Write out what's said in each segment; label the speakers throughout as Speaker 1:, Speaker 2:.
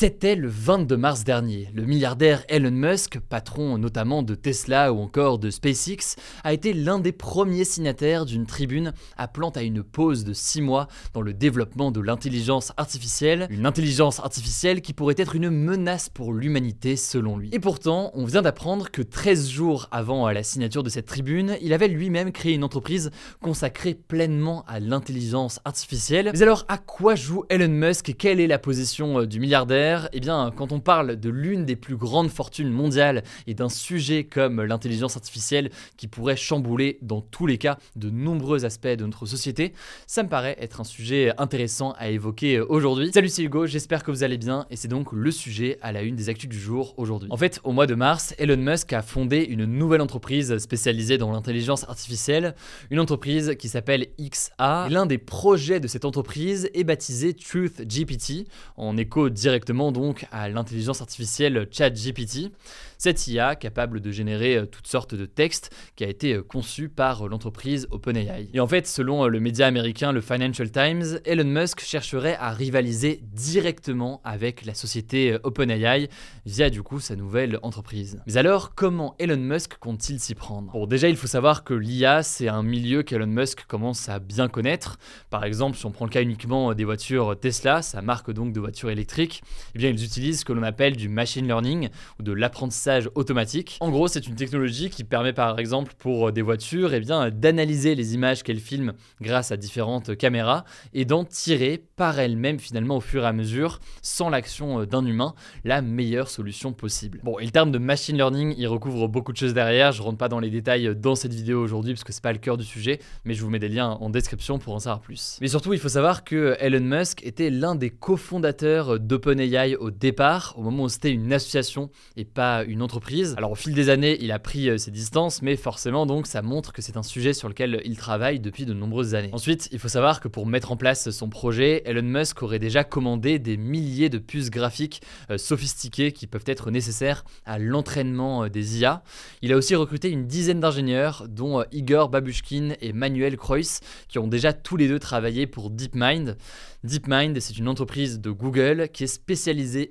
Speaker 1: C'était le 22 mars dernier. Le milliardaire Elon Musk, patron notamment de Tesla ou encore de SpaceX, a été l'un des premiers signataires d'une tribune appelant à une pause de 6 mois dans le développement de l'intelligence artificielle, une intelligence artificielle qui pourrait être une menace pour l'humanité selon lui. Et pourtant, on vient d'apprendre que 13 jours avant la signature de cette tribune, il avait lui-même créé une entreprise consacrée pleinement à l'intelligence artificielle. Mais alors, à quoi joue Elon Musk quelle est la position euh, du milliardaire? Eh bien, quand on parle de l'une des plus grandes fortunes mondiales et d'un sujet comme l'intelligence artificielle qui pourrait chambouler dans tous les cas de nombreux aspects de notre société, ça me paraît être un sujet intéressant à évoquer aujourd'hui. Salut, c'est Hugo, j'espère que vous allez bien et c'est donc le sujet à la une des actus du jour aujourd'hui. En fait, au mois de mars, Elon Musk a fondé une nouvelle entreprise spécialisée dans l'intelligence artificielle, une entreprise qui s'appelle XA. L'un des projets de cette entreprise est baptisé Truth GPT, en écho directement donc à l'intelligence artificielle ChatGPT. Cette IA, capable de générer euh, toutes sortes de textes, qui a été euh, conçue par euh, l'entreprise OpenAI. Et en fait, selon le média américain le Financial Times, Elon Musk chercherait à rivaliser directement avec la société OpenAI via du coup sa nouvelle entreprise. Mais alors, comment Elon Musk compte-t-il s'y prendre? Bon, déjà, il faut savoir que l'IA, c'est un milieu qu'Elon Musk commence à bien connaître. Par exemple, si on prend le cas uniquement des voitures Tesla, sa marque donc de voitures électriques, eh bien, ils utilisent ce que l'on appelle du machine learning ou de l'apprentissage automatique. En gros, c'est une technologie qui permet par exemple pour des voitures eh bien, d'analyser les images qu'elles filment grâce à différentes caméras et d'en tirer par elle-même finalement au fur et à mesure, sans l'action d'un humain, la meilleure solution possible. Bon, et le terme de machine learning, il recouvre beaucoup de choses derrière, je rentre pas dans les détails dans cette vidéo aujourd'hui parce que c'est pas le cœur du sujet, mais je vous mets des liens en description pour en savoir plus. Mais surtout, il faut savoir que Elon Musk était l'un des cofondateurs d'OpenAI au départ, au moment où c'était une association et pas une entreprise. Alors au fil des années, il a pris euh, ses distances, mais forcément donc ça montre que c'est un sujet sur lequel il travaille depuis de nombreuses années. Ensuite, il faut savoir que pour mettre en place son projet, Elon Musk aurait déjà commandé des milliers de puces graphiques euh, sophistiquées qui peuvent être nécessaires à l'entraînement euh, des IA. Il a aussi recruté une dizaine d'ingénieurs, dont Igor Babushkin et Manuel Kreuss, qui ont déjà tous les deux travaillé pour DeepMind. DeepMind, c'est une entreprise de Google qui est spécialisée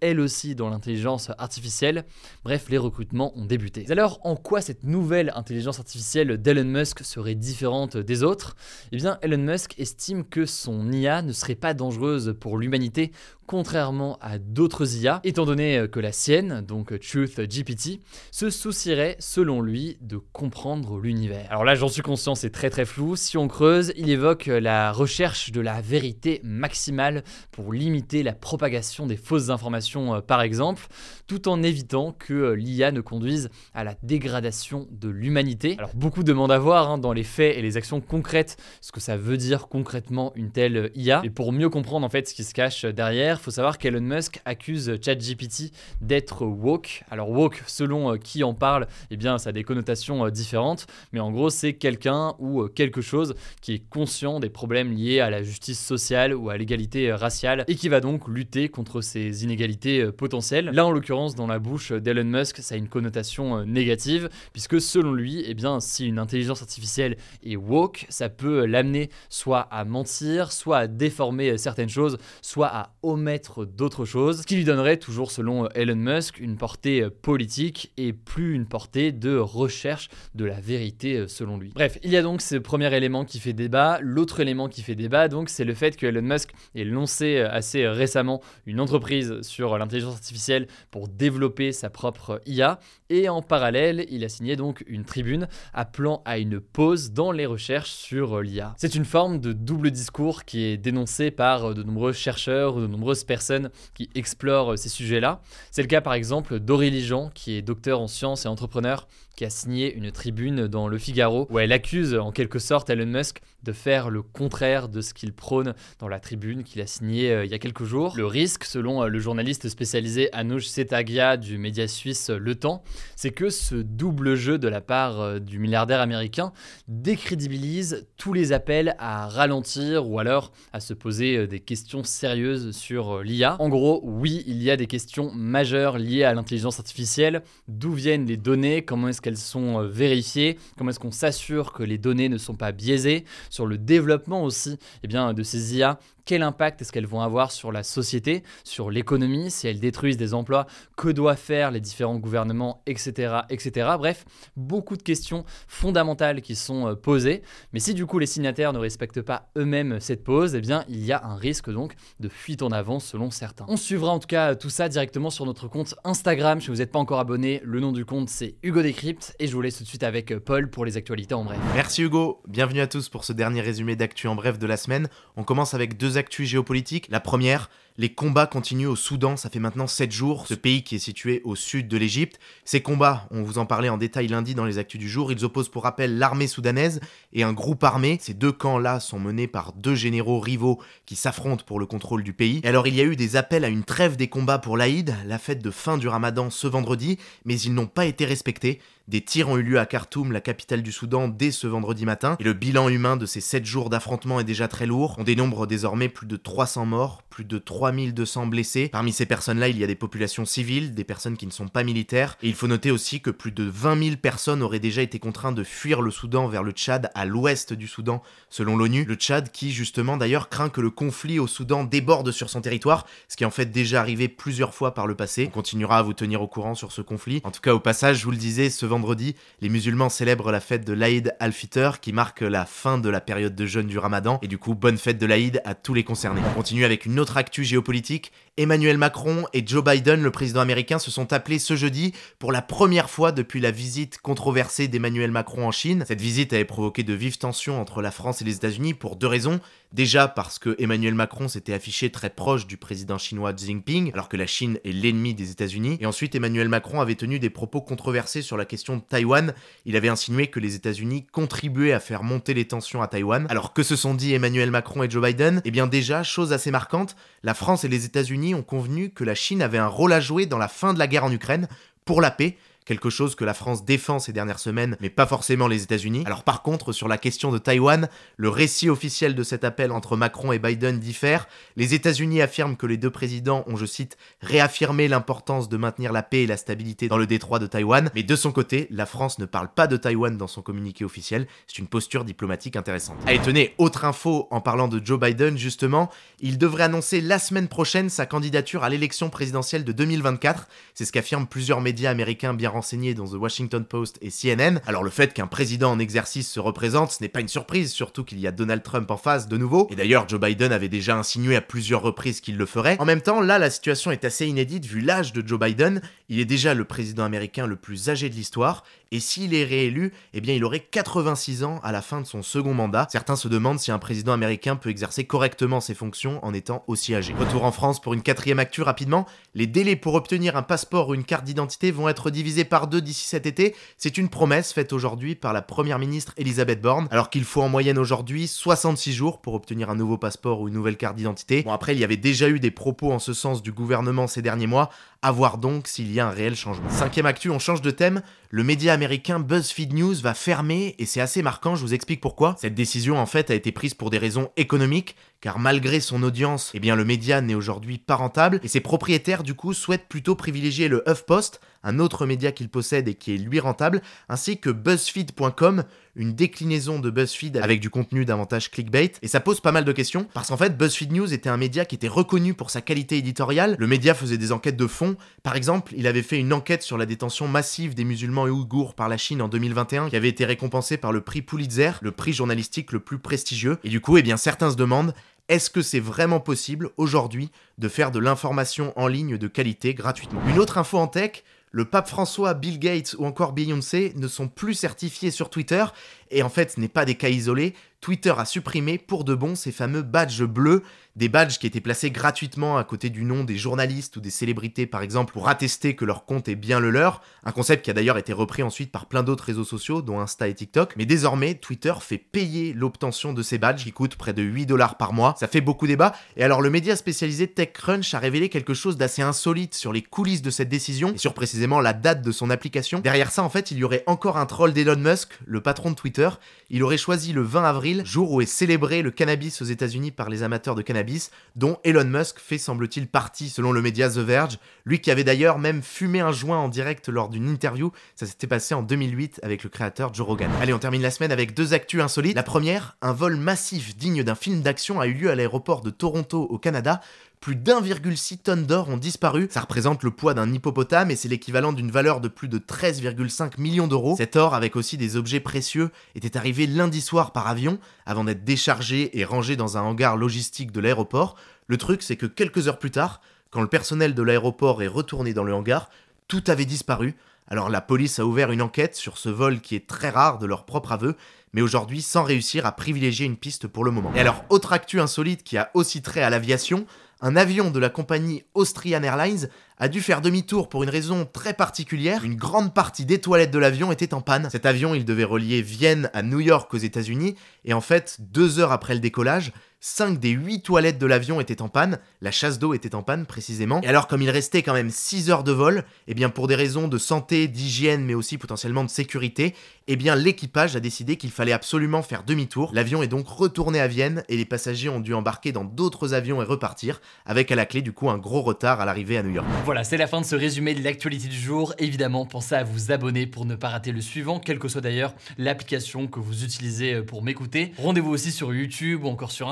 Speaker 1: elle aussi dans l'intelligence artificielle. Bref, les recrutements ont débuté. Alors, en quoi cette nouvelle intelligence artificielle d'Elon Musk serait différente des autres? Eh bien, Elon Musk estime que son IA ne serait pas dangereuse pour l'humanité contrairement à d'autres IA, étant donné que la sienne, donc Truth GPT, se soucierait, selon lui, de comprendre l'univers. Alors là, j'en suis conscient, c'est très très flou. Si on creuse, il évoque la recherche de la vérité maximale pour limiter la propagation des fausses informations, euh, par exemple, tout en évitant que euh, l'IA ne conduise à la dégradation de l'humanité. Alors beaucoup demandent à voir hein, dans les faits et les actions concrètes ce que ça veut dire concrètement une telle IA. Et pour mieux comprendre en fait ce qui se cache derrière, il faut savoir qu'Elon Musk accuse ChatGPT d'être woke. Alors woke, selon euh, qui en parle, eh bien ça a des connotations euh, différentes, mais en gros c'est quelqu'un ou quelque chose qui est conscient des problèmes liés à la justice sociale ou à l'égalité raciale et qui va donc lutter contre ces inégalités potentielles. Là en l'occurrence dans la bouche d'Elon Musk, ça a une connotation négative puisque selon lui, eh bien si une intelligence artificielle est woke, ça peut l'amener soit à mentir, soit à déformer certaines choses, soit à omettre d'autres choses, ce qui lui donnerait, toujours selon Elon Musk, une portée politique et plus une portée de recherche de la vérité selon lui. Bref, il y a donc ce premier élément qui fait débat. L'autre élément qui fait débat, donc, c'est le fait que Elon Musk ait lancé assez récemment une entreprise sur l'intelligence artificielle pour développer sa propre IA et en parallèle, il a signé donc une tribune appelant à une pause dans les recherches sur l'IA. C'est une forme de double discours qui est dénoncé par de nombreux chercheurs de personnes qui explorent ces sujets-là. C'est le cas par exemple d'Aurélie Jean, qui est docteur en sciences et entrepreneur, qui a signé une tribune dans Le Figaro où elle accuse en quelque sorte Elon Musk de faire le contraire de ce qu'il prône dans la tribune qu'il a signée euh, il y a quelques jours. Le risque, selon euh, le journaliste spécialisé Anoush Setagia du média suisse Le Temps, c'est que ce double jeu de la part euh, du milliardaire américain décrédibilise tous les appels à ralentir ou alors à se poser des questions sérieuses sur l'IA. En gros, oui, il y a des questions majeures liées à l'intelligence artificielle. D'où viennent les données? Comment est-ce qu'elles sont vérifiées? Comment est-ce qu'on s'assure que les données ne sont pas biaisées? Sur le développement aussi eh bien, de ces IA quel impact est-ce qu'elles vont avoir sur la société, sur l'économie, si elles détruisent des emplois, que doivent faire les différents gouvernements, etc., etc. Bref, beaucoup de questions fondamentales qui sont euh, posées. Mais si du coup les signataires ne respectent pas eux-mêmes cette pause, eh bien il y a un risque donc de fuite en avant selon certains. On suivra en tout cas tout ça directement sur notre compte Instagram. Si vous n'êtes pas encore abonné, le nom du compte c'est Hugo Décrypte et je vous laisse tout de suite avec euh, Paul pour les actualités en bref.
Speaker 2: Merci Hugo, bienvenue à tous pour ce dernier résumé d'actu en bref de la semaine. On commence avec deux actus géopolitiques. La première, les combats continuent au Soudan, ça fait maintenant 7 jours, ce pays qui est situé au sud de l'Égypte. Ces combats, on vous en parlait en détail lundi dans les actus du jour, ils opposent pour rappel l'armée soudanaise et un groupe armé. Ces deux camps-là sont menés par deux généraux rivaux qui s'affrontent pour le contrôle du pays. Et alors il y a eu des appels à une trêve des combats pour l'Aïd, la fête de fin du ramadan ce vendredi, mais ils n'ont pas été respectés. Des tirs ont eu lieu à Khartoum, la capitale du Soudan, dès ce vendredi matin, et le bilan humain de ces 7 jours d'affrontement est déjà très lourd. On dénombre désormais plus de 300 morts, plus de 3200 blessés. Parmi ces personnes-là, il y a des populations civiles, des personnes qui ne sont pas militaires, et il faut noter aussi que plus de 20 000 personnes auraient déjà été contraintes de fuir le Soudan vers le Tchad, à l'ouest du Soudan, selon l'ONU. Le Tchad qui, justement, d'ailleurs, craint que le conflit au Soudan déborde sur son territoire, ce qui est en fait déjà arrivé plusieurs fois par le passé. On continuera à vous tenir au courant sur ce conflit. En tout cas, au passage, je vous le disais, ce vendredi, vendredi, les musulmans célèbrent la fête de l'Aïd al-Fitr qui marque la fin de la période de jeûne du ramadan. Et du coup, bonne fête de l'Aïd à tous les concernés. On continue avec une autre actu géopolitique. Emmanuel Macron et Joe Biden, le président américain, se sont appelés ce jeudi pour la première fois depuis la visite controversée d'Emmanuel Macron en Chine. Cette visite avait provoqué de vives tensions entre la France et les États-Unis pour deux raisons. Déjà parce que Emmanuel Macron s'était affiché très proche du président chinois Xi Jinping, alors que la Chine est l'ennemi des États-Unis. Et ensuite, Emmanuel Macron avait tenu des propos controversés sur la question de Taïwan. Il avait insinué que les États-Unis contribuaient à faire monter les tensions à Taïwan. Alors que se sont dit Emmanuel Macron et Joe Biden? Eh bien déjà, chose assez marquante, la France et les États-Unis ont convenu que la Chine avait un rôle à jouer dans la fin de la guerre en Ukraine pour la paix quelque chose que la France défend ces dernières semaines, mais pas forcément les États-Unis. Alors par contre, sur la question de Taïwan, le récit officiel de cet appel entre Macron et Biden diffère. Les États-Unis affirment que les deux présidents ont, je cite, réaffirmé l'importance de maintenir la paix et la stabilité dans le détroit de Taïwan, mais de son côté, la France ne parle pas de Taïwan dans son communiqué officiel. C'est une posture diplomatique intéressante. Allez, tenez, autre info en parlant de Joe Biden, justement, il devrait annoncer la semaine prochaine sa candidature à l'élection présidentielle de 2024. C'est ce qu'affirment plusieurs médias américains bien renseigné dans The Washington Post et CNN. Alors le fait qu'un président en exercice se représente, ce n'est pas une surprise, surtout qu'il y a Donald Trump en face de nouveau. Et d'ailleurs, Joe Biden avait déjà insinué à plusieurs reprises qu'il le ferait. En même temps, là, la situation est assez inédite vu l'âge de Joe Biden. Il est déjà le président américain le plus âgé de l'histoire et s'il est réélu, eh bien il aurait 86 ans à la fin de son second mandat. Certains se demandent si un président américain peut exercer correctement ses fonctions en étant aussi âgé. Retour en France pour une quatrième actu rapidement. Les délais pour obtenir un passeport ou une carte d'identité vont être divisés par deux d'ici cet été. C'est une promesse faite aujourd'hui par la première ministre Elisabeth Borne, alors qu'il faut en moyenne aujourd'hui 66 jours pour obtenir un nouveau passeport ou une nouvelle carte d'identité. Bon après il y avait déjà eu des propos en ce sens du gouvernement ces derniers mois, à voir donc s'il y a un réel changement. Cinquième actu, on change de thème. Le média américain BuzzFeed News va fermer et c'est assez marquant, je vous explique pourquoi. Cette décision en fait a été prise pour des raisons économiques, car malgré son audience, eh bien le média n'est aujourd'hui pas rentable et ses propriétaires du coup souhaitent plutôt privilégier le HuffPost, un autre média qu'il possède et qui est lui rentable, ainsi que BuzzFeed.com, une déclinaison de BuzzFeed avec du contenu davantage clickbait. Et ça pose pas mal de questions, parce qu'en fait, BuzzFeed News était un média qui était reconnu pour sa qualité éditoriale. Le média faisait des enquêtes de fond. Par exemple, il avait fait une enquête sur la détention massive des musulmans et ouïghours par la Chine en 2021, qui avait été récompensée par le prix Pulitzer, le prix journalistique le plus prestigieux. Et du coup, eh bien, certains se demandent est-ce que c'est vraiment possible aujourd'hui de faire de l'information en ligne de qualité gratuitement? Une autre info en tech, le pape François, Bill Gates ou encore Beyoncé ne sont plus certifiés sur Twitter, et en fait ce n'est pas des cas isolés, Twitter a supprimé pour de bon ces fameux badges bleus, des badges qui étaient placés gratuitement à côté du nom des journalistes ou des célébrités par exemple pour attester que leur compte est bien le leur, un concept qui a d'ailleurs été repris ensuite par plein d'autres réseaux sociaux dont Insta et TikTok, mais désormais Twitter fait payer l'obtention de ces badges qui coûtent près de 8 dollars par mois, ça fait beaucoup débat, et alors le média spécialisé TechCrunch a révélé quelque chose d'assez insolite sur les coulisses de cette décision, et sur précisément la date de son application. Derrière ça en fait il y aurait encore un troll d'Elon Musk, le patron de Twitter, il aurait choisi le 20 avril jour où est célébré le cannabis aux États-Unis par les amateurs de cannabis, dont Elon Musk fait semble-t-il partie selon le média The Verge, lui qui avait d'ailleurs même fumé un joint en direct lors d'une interview, ça s'était passé en 2008 avec le créateur Joe Rogan. Allez, on termine la semaine avec deux actus insolites. La première, un vol massif digne d'un film d'action a eu lieu à l'aéroport de Toronto au Canada, plus d'1,6 tonnes d'or ont disparu. Ça représente le poids d'un hippopotame et c'est l'équivalent d'une valeur de plus de 13,5 millions d'euros. Cet or, avec aussi des objets précieux, était arrivé lundi soir par avion avant d'être déchargé et rangé dans un hangar logistique de l'aéroport. Le truc, c'est que quelques heures plus tard, quand le personnel de l'aéroport est retourné dans le hangar, tout avait disparu. Alors la police a ouvert une enquête sur ce vol qui est très rare de leur propre aveu, mais aujourd'hui sans réussir à privilégier une piste pour le moment. Et alors, autre actu insolite qui a aussi trait à l'aviation, un avion de la compagnie Austrian Airlines a dû faire demi-tour pour une raison très particulière. Une grande partie des toilettes de l'avion était en panne. Cet avion, il devait relier Vienne à New York aux États-Unis, et en fait, deux heures après le décollage, 5 des 8 toilettes de l'avion étaient en panne, la chasse d'eau était en panne précisément. Et alors comme il restait quand même 6 heures de vol, et eh bien pour des raisons de santé, d'hygiène mais aussi potentiellement de sécurité, eh bien l'équipage a décidé qu'il fallait absolument faire demi-tour. L'avion est donc retourné à Vienne et les passagers ont dû embarquer dans d'autres avions et repartir, avec à la clé du coup un gros retard à l'arrivée à New York.
Speaker 1: Voilà, c'est la fin de ce résumé de l'actualité du jour. Évidemment, pensez à vous abonner pour ne pas rater le suivant, quelle que soit d'ailleurs l'application que vous utilisez euh, pour m'écouter. Rendez-vous aussi sur YouTube ou encore sur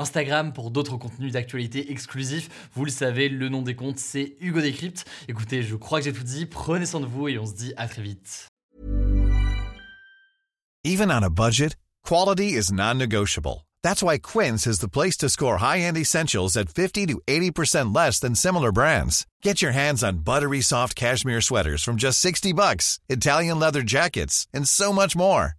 Speaker 1: Pour d'autres contenus d'actualité exclusifs. Vous le savez, le nom des comptes, c'est Hugo. Écoutez, je crois que j'ai tout dit. Prenez soin de vous et on se dit à très vite.
Speaker 3: Even on a budget, quality is non-negotiable. That's why Quince is the place to score high-end essentials at 50 to 80% less than similar brands. Get your hands on buttery soft cashmere sweaters from just 60 bucks, Italian leather jackets, and so much more.